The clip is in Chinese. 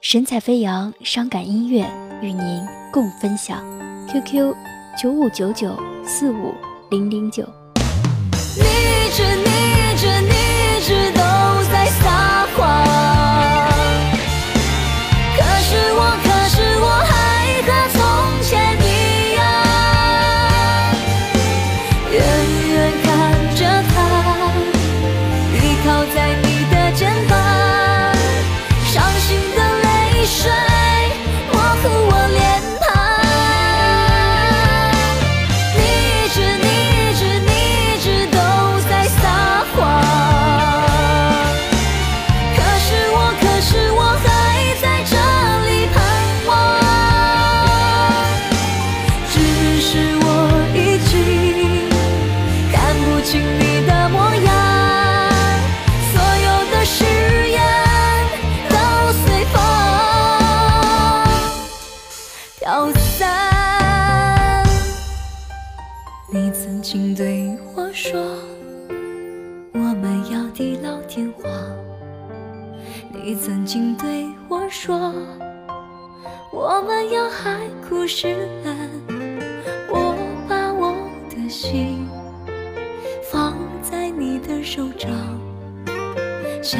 神采飞扬，伤感音乐与您共分享。QQ 九五九九四五零零九。你你曾经对我说，我们要地老天荒。你曾经对我说，我们要海枯石烂。我把我的心放在你的手掌，想